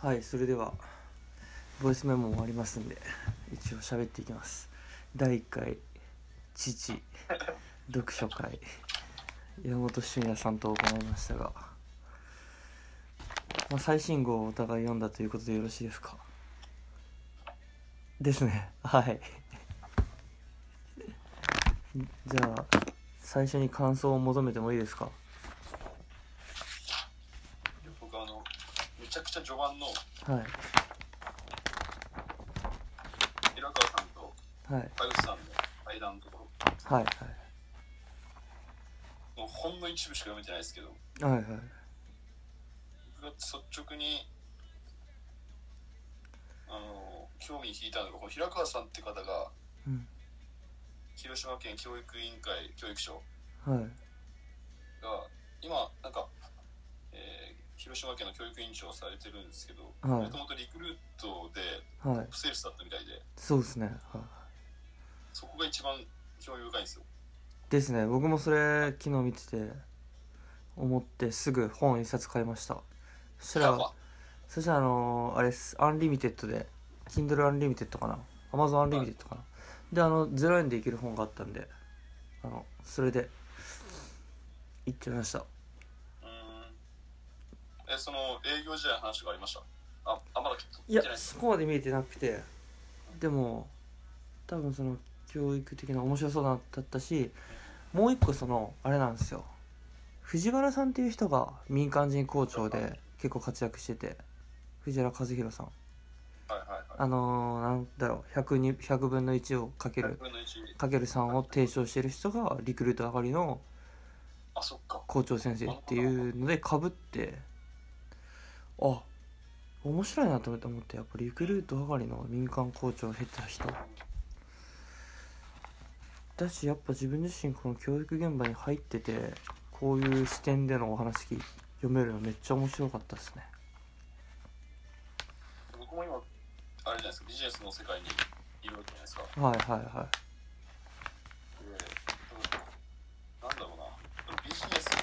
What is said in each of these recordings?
はいそれではボイスメモもありますんで一応喋っていきます。第1回父読書会山本俊也さんと行いましたが、まあ、最新号をお互い読んだということでよろしいですか？ですね。はい。じゃあ最初に感想を求めてもいいですか僕あのめちゃ序盤のはい。平川さんとはい。田口さんの対談のとこはいろもうほんの一部しか読めてないですけど。はいはい。はい僕が率直にあの興味引いたのがこの平川さんって方がうん。広島県教育委員会教育省はい。が今なんか、えー広島県の教育委員長をされてるんですけどはい。もともとリクルートではい。セールスだったみたいで。そうですね。はい。そこが一番興味深いんですよ。ですね。僕もそれ昨日見てて思ってすぐ本一冊買いました。そしたらそしたらあのーあれアンリミテッドで Kindle アンリミテッドかな？Amazon アンリミテッドかな、であの0円でいける本があったんであのそれで行っちゃいましたえその営業時代の話がありました？ああまだいや聞いてない。ですそこまで見えてなくて。でも多分その教育的な面白そうだったしもう一個そのあれなんですよ。藤原さんっていう人が民間人校長で結構活躍してて藤原和弘さん。はいはいはい。あのー、なんだろう 100, に100分の1をかける100分の1かける3を提唱してる人がリクルート上がりの校長先生っていうのでかぶってあ面白いなと思ってやっぱリクルート上がりの民間校長を経た人。だしやっぱ自分自身この教育現場に入っててこういう視点でのお話聞読めるのめっちゃ面白かったですね。僕も今あれじゃないですかビジネスの世界にいるわけじゃないですか。はいはいはでなんだろうなビジネスで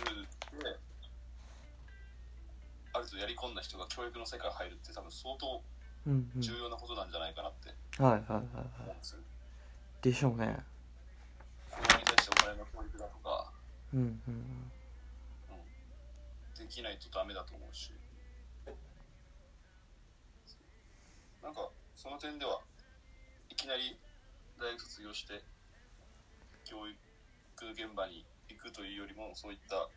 ある程度やり込んだ人が教育の世界に入るって多分相当いうんうん。重要なことなんじゃないかなってはいはいはいは思うんですよ、いでしょうね。子供に対してお金の教育だとか。うんうんできないとダメだと思うし。なんかその点ではいきなり大学卒業して教育現場に行くというよりもそういった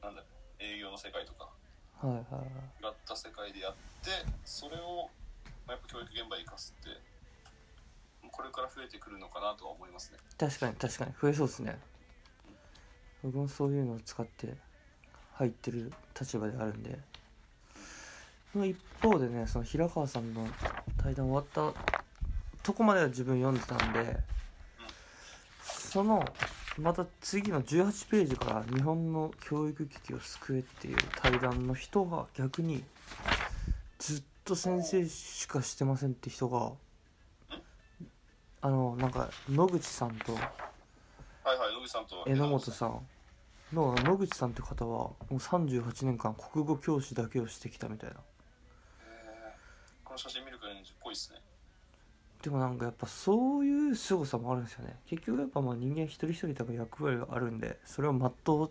なんだ営業の世界とかはいはいはい。違った世界でやってそれを、まあ、やっぱ教育現場に生かすってこれから増えてくるのかなとは思いますね。確かに確かに。増えそうですね。僕もそういうのを使って入ってる立場であるんで。その一方でねその平川さんの対談終わったとこまでは自分読んでたんでそのまた次の18ページから日本の教育危機を救えっていう対談の人が逆にずっと先生しかしてませんって人があのなんか野口さんと榎本さんの野口さんって方はもう38年間国語教師だけをしてきたみたいな。この写真見る感じっぽいですねでもなんかやっぱそういう凄さもあるんですよね。結局やっぱまあ人間一人一人多分役割があるんでそれを全う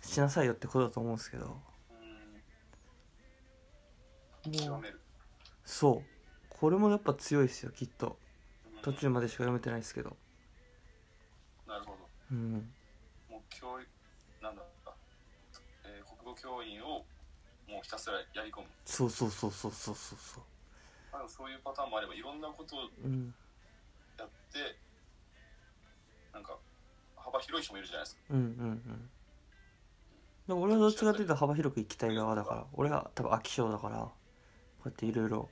しなさいよってことだと思うんですけど。うん。もう極める。そう。これもやっぱ強いですよきっと。うん途中までしか読めてないですけど。なるほど。うん。もう教育なんだ、えー国語教員をもうひたすらやり込む。そうそうそうそうそうそうそうまあでもそういうパターンもあればいろんなことをうん。やってなんか幅広い人もいるじゃないですか。うんうんうん。でも俺はどっちかというと幅広く行きたい側だから。俺は多分飽き性だからこうやっていろいろ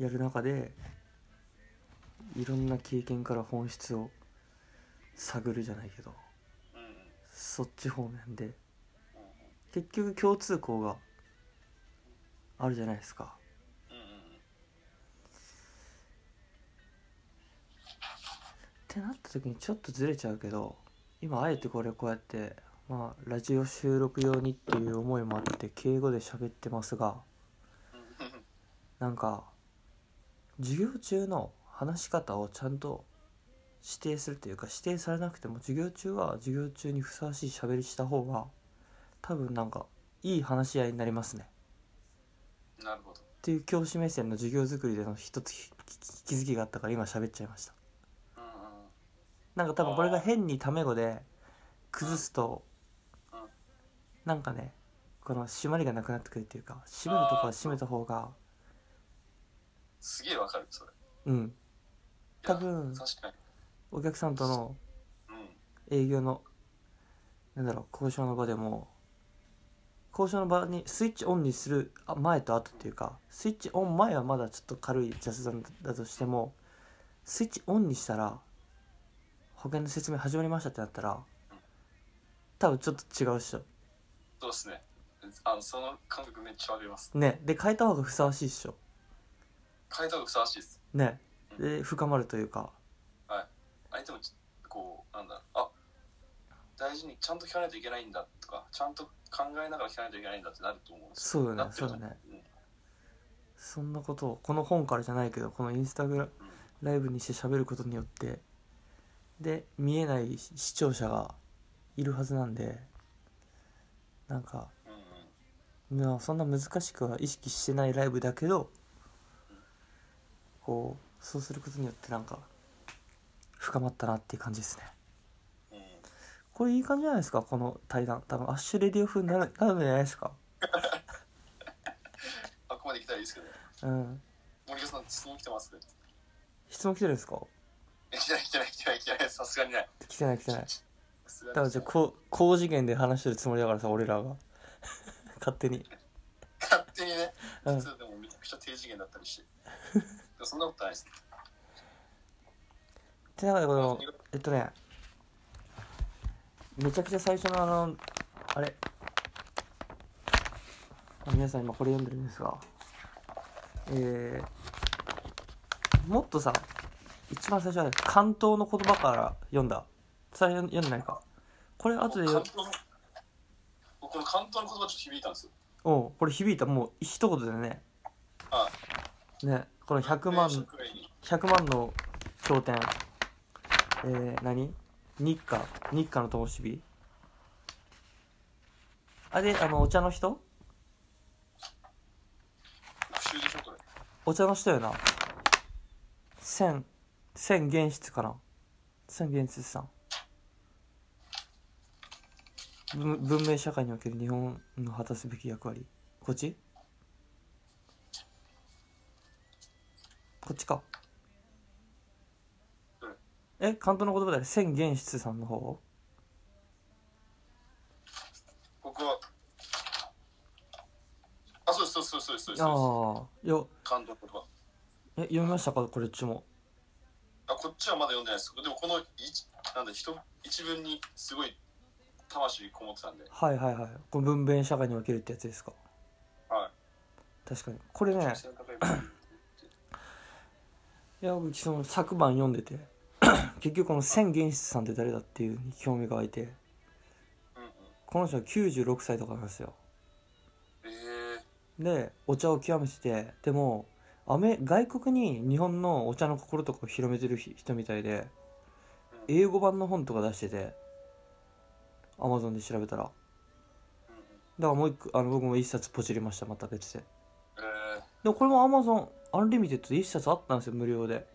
やる中でいろんな経験から本質を探るじゃないけどうんうんそっち方面で。うんうん。結局共通項があるじゃないですかってなった時にちょっとずれちゃうけど今あえてこれこうやってまあラジオ収録用にっていう思いもあって敬語で喋ってますがうんなんか授業中の話し方をちゃんと指定するというか指定されなくても授業中は授業中にふさわしい喋りした方が多分なんかいい話し合いになりますね。なるほど。っていう教師目線の授業作りでの一つひ気づきがあったから今喋っちゃいましたなんか多分これが変にタメ語で崩すとうんなんかねこの締まりがなくなってくるっていうか締めるとこは締めた方がすげえわかるそれ。うん。多分お客さんとのうん。営業のなんだろう交渉の場でも交渉の場にスイッチオンにするあ前と後っていうかスイッチオン前はまだちょっと軽い雑談だとしてもスイッチオンにしたら保険の説明始まりましたってなったら多分ちょっと違うっしょそうですね。あのその感覚めっちゃわかります。ね。で変えた方がふさわしいっしょ。変えた方がふさわしいです。ね。で深まるというか。相手もちこうなんだあ大事にちゃんと聞かないといけないんだとかちゃんと考えながら聞かないといけないんだってなると思うんですそうよね。そうだね。うん。そんなことをこの本からじゃないけどこのインスタグラライブにして喋ることによってで見えない視聴者がいるはずなんでなんかうんそんな難しくは意識してないライブだけどこうそうすることによってなんか深まったなっていう感じですね。うんこれいい感じじゃないですか？この対談。多分アッシュレディオ風になるなるんじゃないですか？あここまで来たらいいですけど。うん。森川さん質問来てますね。質問来てるんですか？え来てない来てない来てない来てないさすがにない。来てない来てない。さすがにだからじゃあこう高次元で話してるつもりだからさ俺らが。勝手に。勝手にね。うん。実はでもめちゃくちゃ低次元だったりして。でもそんなことないですって中でこのえっとね。めちゃくちゃ最初のあのあれ。あ皆さん今これ読んでるんですが。えー、もっとさ一番最初は関東の言葉から読んだ。それ読んでないか。これ後でよ。関東の僕この関東の言葉ちょっと響いたんですよ。おうこれ響いた。もう一言でね。はねこの100万名所くらいに。100万の経典えー、何？日課。日課の灯火。あれあのお茶の人？お茶の人よな。千千元室かな千元室さん。文文明社会における日本の果たすべき役割。こっち？こっちか。どれえ関東の言葉で千元室さんの方僕はあそうそうそうそうそうです。あいや関東の言葉。え読みましたか？これっちもあこっちはまだ読んでないです。でもこの一なんだ一一文にすごい魂こもってたんで。はいはいはい。これ文明社会におけるってやつですか？はい。確かに。これね。いや僕その昨晩読んでて 結局この千元室さんって誰だっていうに興味が湧いて。うんうん。この人は96歳とかなんですよ。ええでお茶を極めててでもアメ外国に日本のお茶の心とかを広めてる人人みたいで英語版の本とか出しててアマゾンで調べたら。だからもう一個あの僕も一冊ポチりましたまた別でえー。でもこれもアマゾンアンリミテッドで一冊あったんですよ無料で。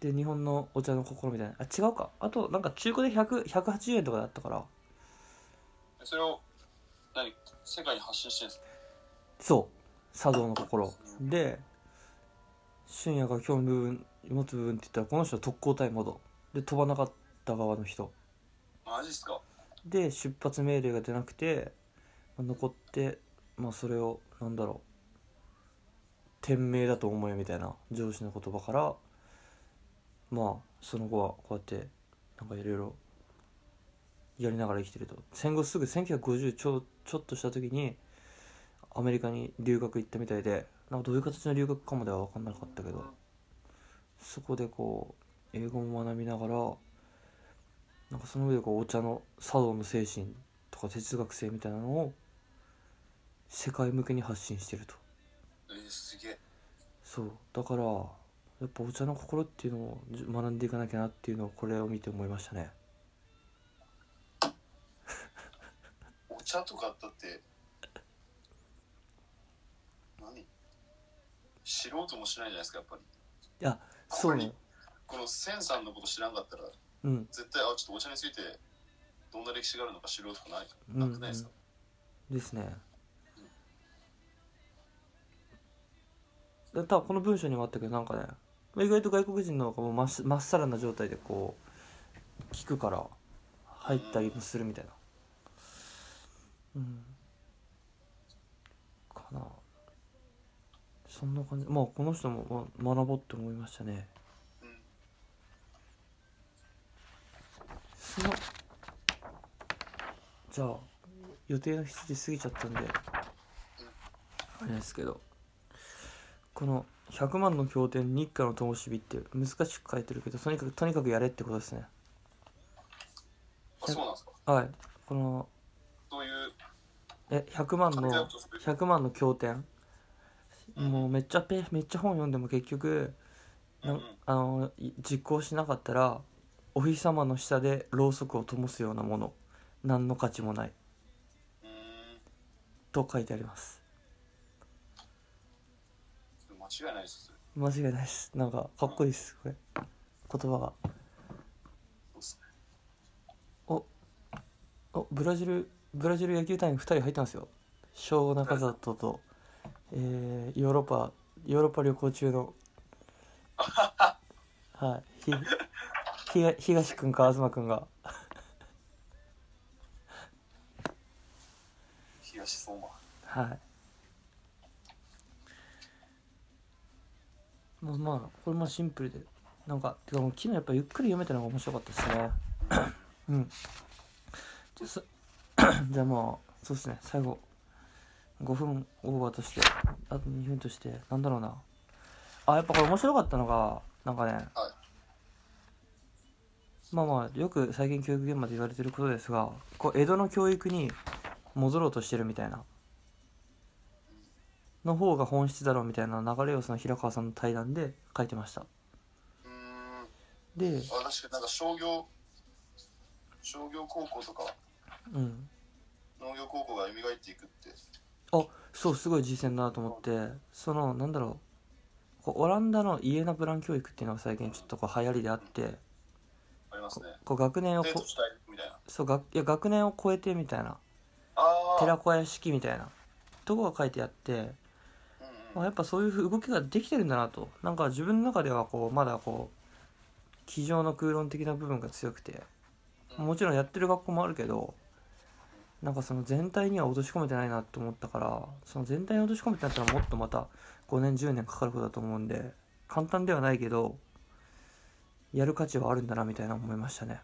で日本のお茶の心みたいな。あ違うか。あとなんか中古で100 180円とかだったから。それを何？世界に発信してるんですか？そう。茶道の心で俊也が興味部分持つ部分って言ったらこの人は特攻隊モード。で飛ばなかった側の人。マジっすか？で出発命令が出なくてまあ残ってまあそれをなんだろう天命だと思えみたいな上司の言葉からまあその後はこうやってなんかいろいろやりながら生きてると。戦後すぐ1950ちょちょっとした時にアメリカに留学行ったみたいでなんかどういう形の留学かまでは分かんなかったけどそこでこう英語も学びながらなんかその上でこうお茶の茶道の精神とか哲学性みたいなのを世界向けに発信してると。えー、すげえ。そう。だからやっぱお茶の心っていうのをじ学んでいかなきゃなっていうのをこれを見て思いましたね。お茶とかだって何知ろうともしないじゃないですかやっぱり。いやそう。ねこのセンさんのこと知らんかったらうん。絶対あちょっとお茶についてどんな歴史があるのか知ろうとかないうん。うんなくないですか、ですね。で多分この文章にもあったけどなんかねまあ意外と外国人の方がまっまっさらな状態でこう聞くから入ったりもするみたいな。うん。かなそんな感じ。まあこの人も、ま、学ぼうって思いましたね。うん。そのじゃあ予定の7時過ぎちゃったんであれですけど。この「100万の経典日課の灯火」って難しく書いてるけどとにかくとにかくやれってことですね。あそうなんですか？はい。このそういう？え100万のとそれ100万の経典もうめっちゃペめっちゃ本読んでも結局なあのい実行しなかったらお日様の下でろうそくを灯すようなもの。何の価値もない。と書いてあります。間違いないです。間違いないです。なんかかっこいいですこれ。言葉が。そうっすね。おブラジルブラジル野球隊員2人入ってますよ。小中里と、えーヨーロッパヨーロッパ旅行中の はい。ひひが東君か東君が。東相馬。はい。まあまあこれまあシンプルで。なんかてかもう昨日やっぱゆっくり読めたのが面白かったですね。うん。じゃあそ じゃあまあそうですね。最後5分オーバーとしてあと2分としてなんだろうな。あやっぱこれ面白かったのがなんかね、はい。まあまあよく最近教育現場で言われてることですがこう江戸の教育に戻ろうとしてるみたいな。の方が本質だろうみたいな流れをその平川さんの対談で書いてました。うーん。であ確かになんか商業商業高校とかうん。農業高校が蘇っていくってあそうすごい実践だなと思って。そのなんだろう。こうオランダのイエナ・ブラン教育っていうのが最近ちょっとこう流行りであって。ありますね。こう学年をこそう学いや学年を超えてみたいな。寺子屋式みたいな。とこが書いてあって、まあ、やっぱそういう動きができてるんだなと。なんか自分の中ではこうまだこう机上の空論的な部分が強くて。もちろんやってる学校もあるけどなんかその全体には落とし込めてないなと思ったからその全体に落とし込めてなったらもっとまた5年10年かかることだと思うんで簡単ではないけどやる価値はあるんだなみたいな思いましたね。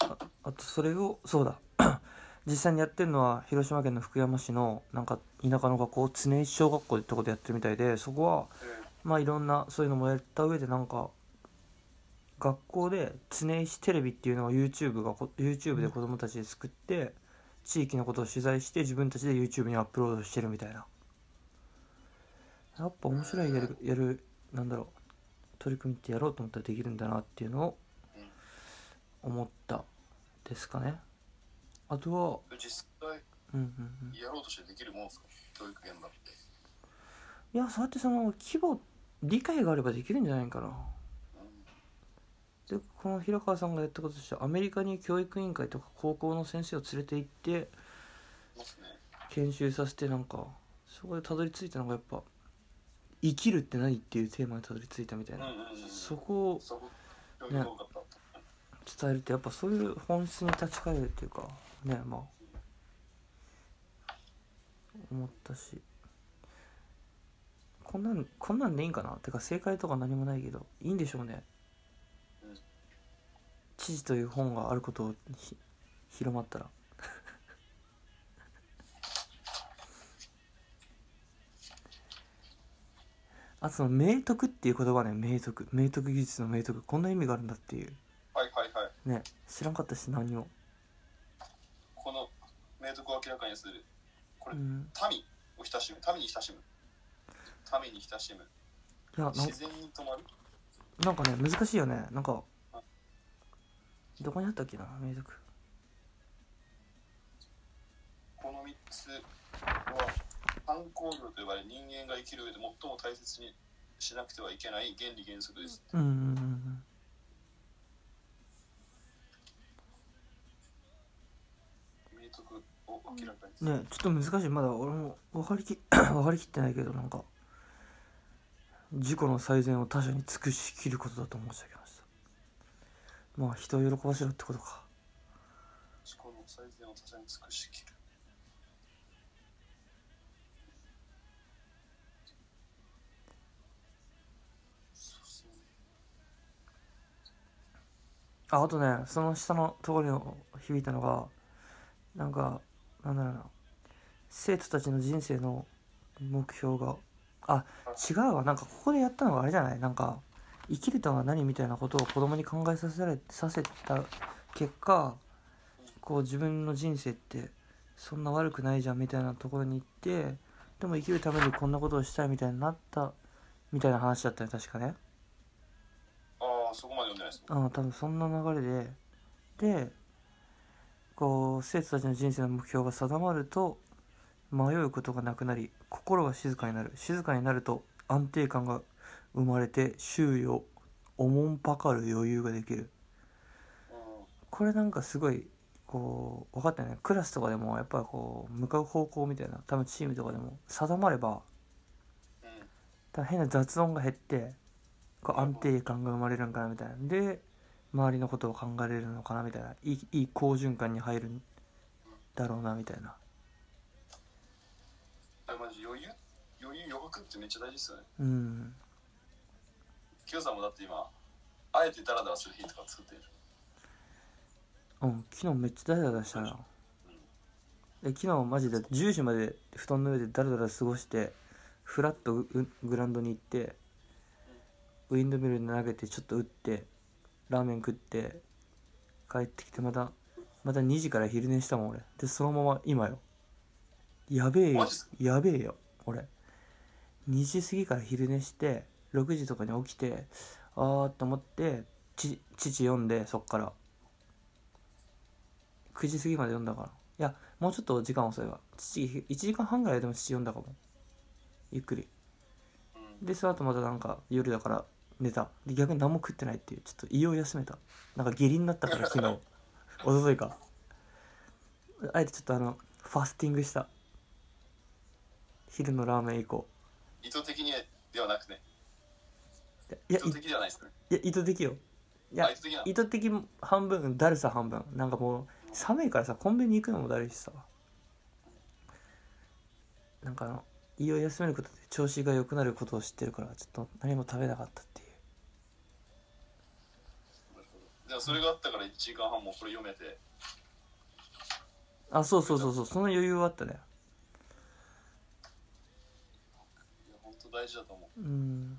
ああとそれをそうだ。実際にやってるのは広島県の福山市のなんか田舎の学校常石小学校ってとこでやってるみたいでそこはまあいろんなそういうのもやった上でなんか学校で常石テレビっていうのを YouTube がこ YouTube で子供たちで作って地域のことを取材して自分たちで YouTube にアップロードしてるみたいな。やっぱ面白いやるやるなんだろう。取り組みってやろうと思ったらできるんだなっていうのを思ったですかね。あとは実際うんうんうん。やろうとしてできるもんですか？教育現場って。いやそうやってその規模理解があればできるんじゃないかなでこの平川さんがやったこととしてはアメリカに教育委員会とか高校の先生を連れて行って研修させてなんかそこでたどり着いたのがやっぱ生きるって何っていうテーマにたどり着いたみたいな、そこをそこ興味深かった、伝えるってやっぱそういう本質に立ち返るっていうかねまあ思ったし。こんなんこんなんでいいんかな？てか正解とか何もないけどいいんでしょうね。うん知事という本があることをひ広まったら。あとその明徳っていう言葉ね。明徳。明徳技術の明徳。こんな意味があるんだっていう。はいはいはい。ね。知らんかったし何も。この明徳を明らかにする。これうん。民を親しむ。民に親しむ。ために親しむ。いやなん自然に止まる。なんかね難しいよね。なんかどこにあったっけな名作この3つは反抗力と呼ばれ人間が生きる上で最も大切にしなくてはいけない原理原則です。うんうんうん明徳を明らかにする、うんねちょっと難しい。まだ俺も分かりき 分かりきってないけどなんか自己の最善を他者に尽くしきることだと申し上げましたまあ人を喜ばせろってことか。自己の最善を他者に尽くしきる。ああとねその下のところに響いたのがなんかなんだろうな。生徒たちの人生の目標があ違うわ。なんかここでやったのがあれじゃない？なんか生きるとは何みたいなことを子供に考えさせられさせた結果こう自分の人生ってそんな悪くないじゃんみたいなところに行ってでも生きるためにこんなことをしたいみたいになったみたいな話だったよ確かね。ああそこまで読んでないですあ多分そんな流れで。でこう生徒たちの人生の目標が定まると迷うことがなくなり心が静かになる。静かになると安定感が生まれて周囲をおもんぱかる余裕ができる。うんこれなんかすごいこう分かったよね。クラスとかでもやっぱりこう向かう方向みたいな多分チームとかでも定まれば変な雑音が減ってこう安定感が生まれるんかなみたいな。で周りのことを考えれるのかなみたいな。いいいい好循環に入るんだろうなみたいな。あマジ余裕余裕余白ってめっちゃ大事ですよね。うんキヨさんもだって今あえてダラダラする日とか作ってる？うん昨日めっちゃダラダラしたなで昨日マジで10時まで布団の上でダラダラ過ごしてフラッとググラウンドに行ってウィンドミルに投げてちょっと打ってラーメン食って帰ってきてまたまた2時から昼寝したもん俺。でそのまま今よ。やべえよ。やべえよ俺。2時過ぎから昼寝して6時とかに起きてあーっと思ってち父読んでそっから。9時過ぎまで読んだからいやもうちょっと時間遅いわ。父1時間半ぐらいでも父読んだかも。ゆっくり。でその後またなんか夜だから寝た。で逆に何も食ってないっていうちょっと胃を休めた。なんか下痢になったから昨日。一昨日か。あえてちょっとあのファスティングした。昼のラーメン以降。意図的にではなくねいやい意図的ではないですね。いや意図的よ。いやあ意図的な意図的半分だるさ半分なんかもう寒いからさコンビニ行くのもだるいしさ。なんかあの胃を休めることで調子が良くなることを知ってるからちょっと何も食べなかったっていう。でもそれがあったから1時間半もこれ読めて。あそうそうそうそう。その余裕はあったね。いや本当大事だと思う。うん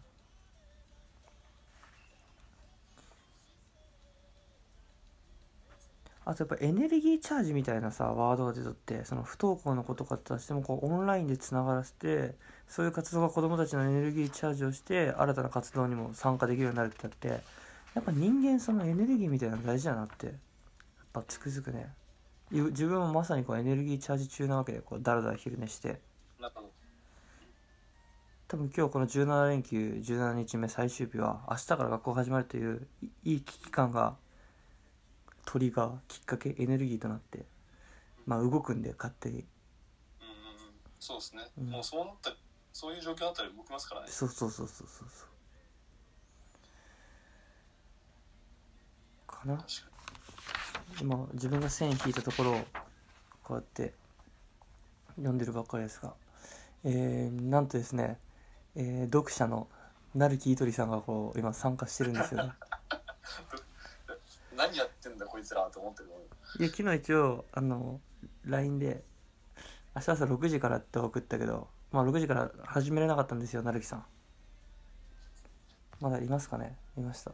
あとやっぱエネルギーチャージみたいなさワードが出とってその不登校の子とかとしてもこうオンラインでつながらせてそういう活動が子どもたちのエネルギーチャージをして新たな活動にも参加できるようになるってなってやっぱ人間そのエネルギーみたいなの大事だなってやっぱつくづくね。自分もまさにこうエネルギーチャージ中なわけでこうだらだら昼寝して。多分今日この17連休17日目最終日は明日から学校始まるといういい危機感がトリガーきっかけエネルギーとなってまあ動くんで勝手に。うんそうですね、うん。もうそうなったそういう状況だったら動きますからね。そうそうそうそうそうそう。かな。今自分が線引いたところをこうやって読んでるばっかりですが。えー、なんとですね、えー読者の成木いとりさんがこう今参加してるんですよねこいつらと思ってるのいや昨日一応あの LINE で明日朝6時からって送ったけどまあ6時から始めれなかったんですよ成木さん。まだいますかね？いました。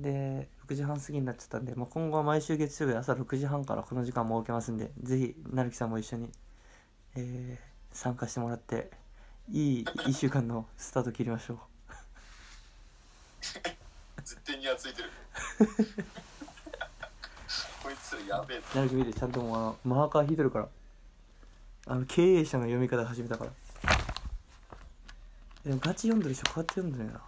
で6時半過ぎになっちゃったんで、まあ、今後は毎週月曜日朝6時半からこの時間設けますんでぜひ成木さんも一緒に、えー参加してもらっていい1週間のスタート切りましょう。絶対にやついてるやべえなるべく見てちゃんともうあのマーカー引いてるから。あの経営者の読み方始めたから。でもガチ読んでる人こうやって読んでるな。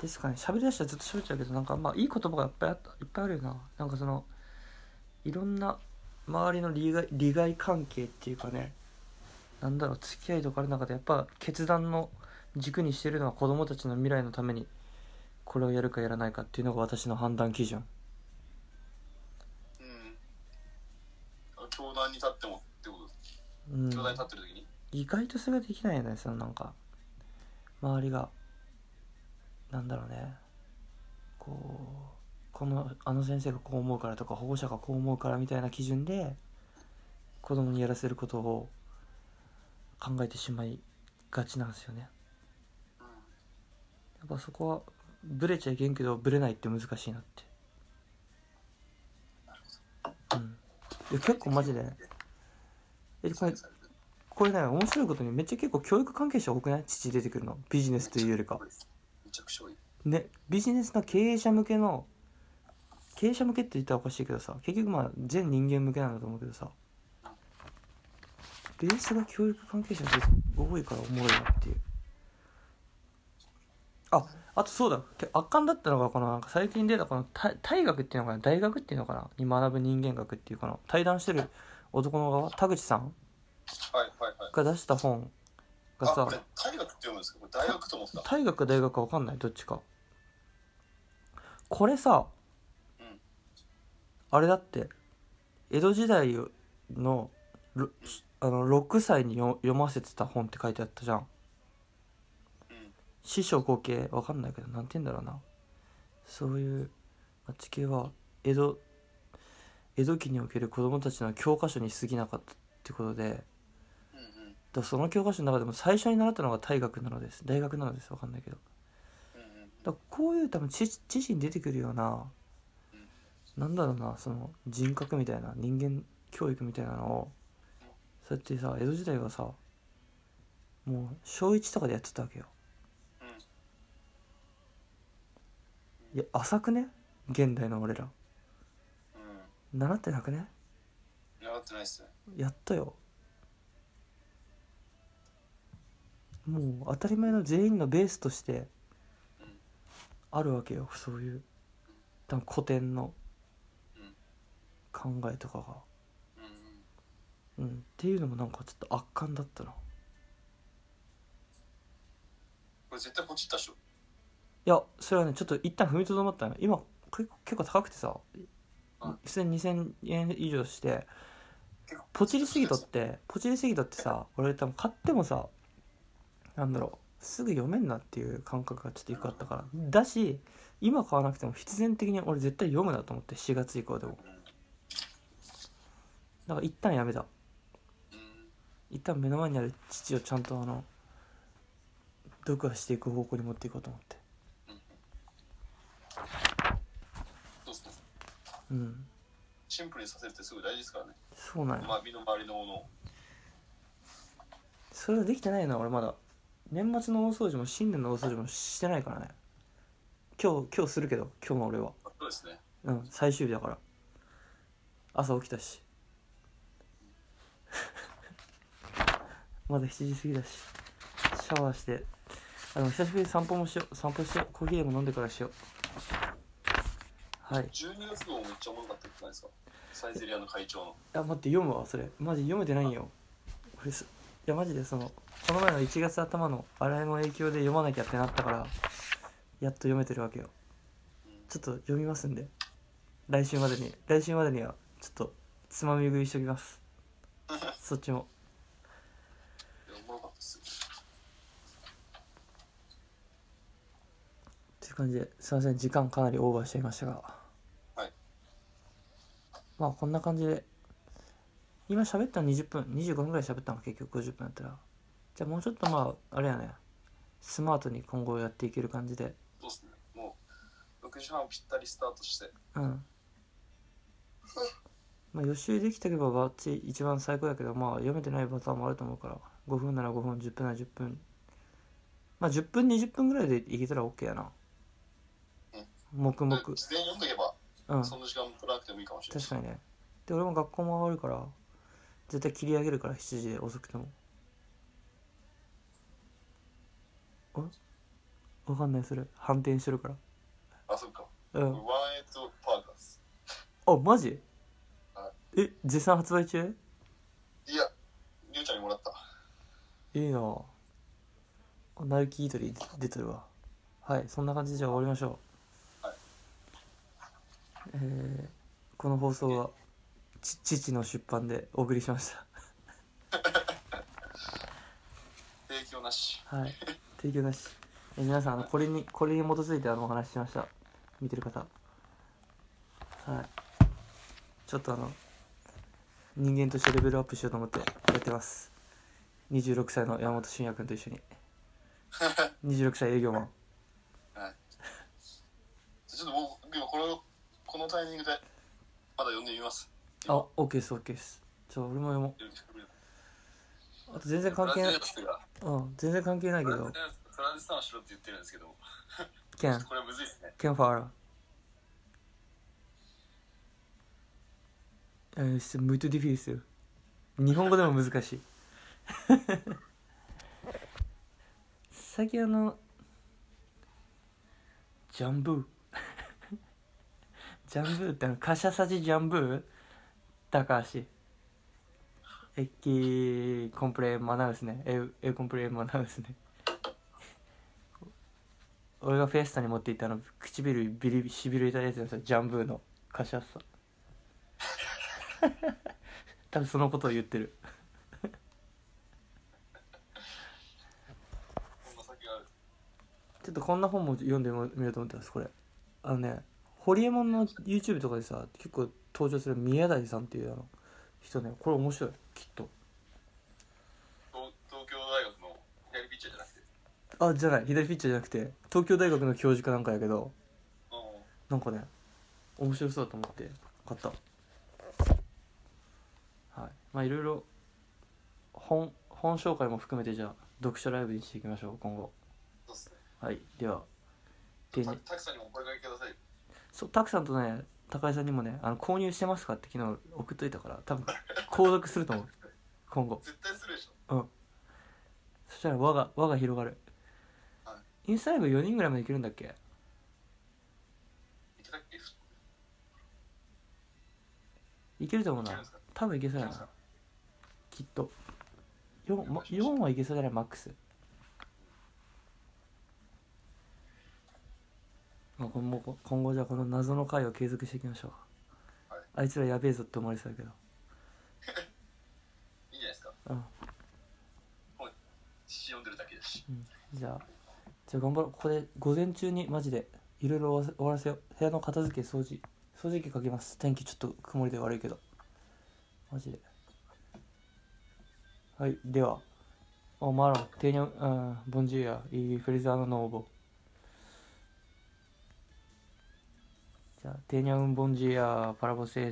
ですかね喋りだしたらずっと喋っちゃうけどなんかまあいい言葉がいっぱいあったいっぱいあるよな。なんかそのいろんな周りの利害利害関係っていうかね。なんだろう付き合いとかある中でやっぱ決断の軸にしてるのは子供たちの未来のためにこれをやるかやらないかっていうのが私の判断基準。うん。教団に立ってもってことうん。教団に立ってる時に？意外とそれができないよねそのなんか周りがなんだろうね。こうこのあの先生がこう思うからとか保護者がこう思うからみたいな基準で子供にやらせることを考えてしまいがちなんですよね。うんやっぱそこはブレちゃいけんけどブレないって難しいなって。うん。いや結構マジで。えこれこれね面白いことにめっちゃ結構教育関係者多くない？父出てくるの。ビジネスというよりか。ねビジネスの経営者向けの経営者向けって言ったらおかしいけどさ結局まあ全人間向けなんだと思うけどさ。ベースが教育関係者って多いからおもろいなっていうああとそうだ。け圧巻だったのがこのなんか最近出たこの大大学っていうのかな？大学っていうのかな？に学ぶ人間学っていうかな対談してる男の側？田口さん？はいはいはい。が出した本がさ大学って読むんですか？これ大学と思ってた。大学か大学か分かんない？どっちか。これさ、うん。あれだって江戸時代のろあの6歳によ読ませてた本って書いてあったじゃん師匠後継分かんないけどなんて言うんだろうな。そういうあっち系は江戸江戸期における子供たちの教科書に過ぎなかったってことで。だその教科書の中でも最初に習ったのが大学なのです。大学なのです。分かんないけど。だこういう多分知知識に出てくるようななんだろうなその人格みたいな人間教育みたいなのをそうやってさ江戸時代はさもう小1とかでやってたわけよいや浅くね？現代の俺ら。うん。習ってなくね？習ってないっすね。やったよ。もう当たり前の全員のベースとしてうん。あるわけよそういう。多分古典の考えとかが。うんうん。うん。っていうのもなんかちょっと圧巻だったな。いこれ絶対ポチったっしょやそれはねちょっと一旦踏みとどまったの今結構結構高くてさうん。普通に2000円以上してポチりすぎとってポチりすぎとってさ俺多分買ってもさなんだろうすぐ読めんなっていう感覚がちょっと一個あったから。だし今買わなくても必然的に俺絶対読むなと思って4月以降でも。だから一旦やめた。うん一旦目の前にある父をちゃんとあの読破していく方向に持っていこうと思ってそうっすねうん。シンプルにさせるってすごい大事ですからね。そうなんや。まあ身の回りのものを。それはできてないな俺まだ。年末の大掃除も新年の大掃除もしてないからね。今日今日するけど今日の俺は。そうですね。うん最終日だから。朝起きたし。まだ7時過ぎだし。シャワーして。あの久しぶりに散歩もしよう。散歩しよう。コーヒーでも飲んでからしようはい。い12月号めっちゃおもろかったじゃないですか？サイゼリアの会長の。や待って読むわそれ。マジ読めてないんよ俺すいやマジでそのこの前の1月頭のあれの影響で読まなきゃってなったからやっと読めてるわけよ。うん。ちょっと読みますんで。来週までに。来週までにはちょっとつまみ食いしときます。そっちも。いやおもろかったっすよ。っていう感じですいません。時間かなりオーバーしちゃいましたが。はいまあこんな感じで。今喋ったの20分。25分ぐらい喋ったのが結局。50分だったら。じゃあもうちょっとまああれやね。スマートに今後やっていける感じで。そうっすね。もう6時半ぴったりスタートして。うん。まあ予習できたけばバッチ一番最高やけどまあ読めてないパターンもあると思うから。5分なら5分10分なら10分。まあ10分20分ぐらいでいけたら OK やな。黙々。事前に読んどけば、うん。その時間取らなくてもいいかもしれない。確かにね。で俺も学校も上がるから絶対切り上げるから7時で遅くても。あわかんないそれ。反転してるから。あそっか。うん。ワンエイトパーカーズあマジ？はえ絶賛発売中？いやりゅうちゃんにもらった。いいな。あナルキイートリー出てるわ。はいそんな感じでじゃあ終わりましょう。はいえーこの放送はち父の出版でお送りしました。提供なし。はい。提供なし。え皆さんあのこれにこれに基づいてあのお話ししました。見てる方。はい。ちょっとあの人間としてレベルアップしようと思ってやってます。26歳の山本俊也君と一緒に。26歳営業マン。ちょっと僕今このこのタイミングでまだ読んでみますあ、オッケーです、オッケーです。じゃあ、俺も読もう。あと全然関係ない。がうん、全然関係ないけどトラン。ジスタンをしろって言ってるんですけどケン、これはむずいですねケンファーラ。えー、ist muito difícil。日本語でも難しい。最近あの、ジャンブー。ジャンブーってあの、カシャサジジャンブー高橋。エッキコンプレマナウスね。エエコンプレマナウスね。俺がフェスタに持っていったあの唇ビリしびれたやつのさジャンブーのカシャッサ 多分そのことを言ってる ちょっとこんな本も読んでみようと思ってますこれあのねホリエモンの YouTube とかでさ結構登場する宮台さんっていうあの人ねこれ面白いきっと。東東京大学の左ピッチャーじゃなくて。あじゃない左ピッチャーじゃなくて東京大学の教授かなんかやけどうん。なんかね面白そうだと思って買った。はい。まあいろいろ本本紹介も含めてじゃあ読書ライブにしていきましょう今後。そうっすね。はい。ではたくさんにもお声掛けくださいそうタクさんとね高井さんにもねあの購入してますかって昨日送っといたから多分購読すると思う。今後。絶対するでしょ。そしたら輪が輪が広がる。はインスタライブ4人ぐらいまでいけるんだっけ？いけたっけいいけると思うな多分いけそうやな。きっと。4, ま4はいけそうじゃない？マックスまあ今後今後じゃあこの謎の回を継続していきましょう、はい。あいつらやべえぞって思われてたけど。いいんじゃないですか？うん。詩読んでるだけだし。じゃあじゃあ頑張ろう。ここで午前中にマジでいろいろ終わらせよう。部屋の片付け掃除。掃除機かけます。天気ちょっと曇りで悪いけど。マジで。はい。ではおマロンテーニョうんボンジュアイフリザーノノーボ。ーニャウンボンジュアパラボセ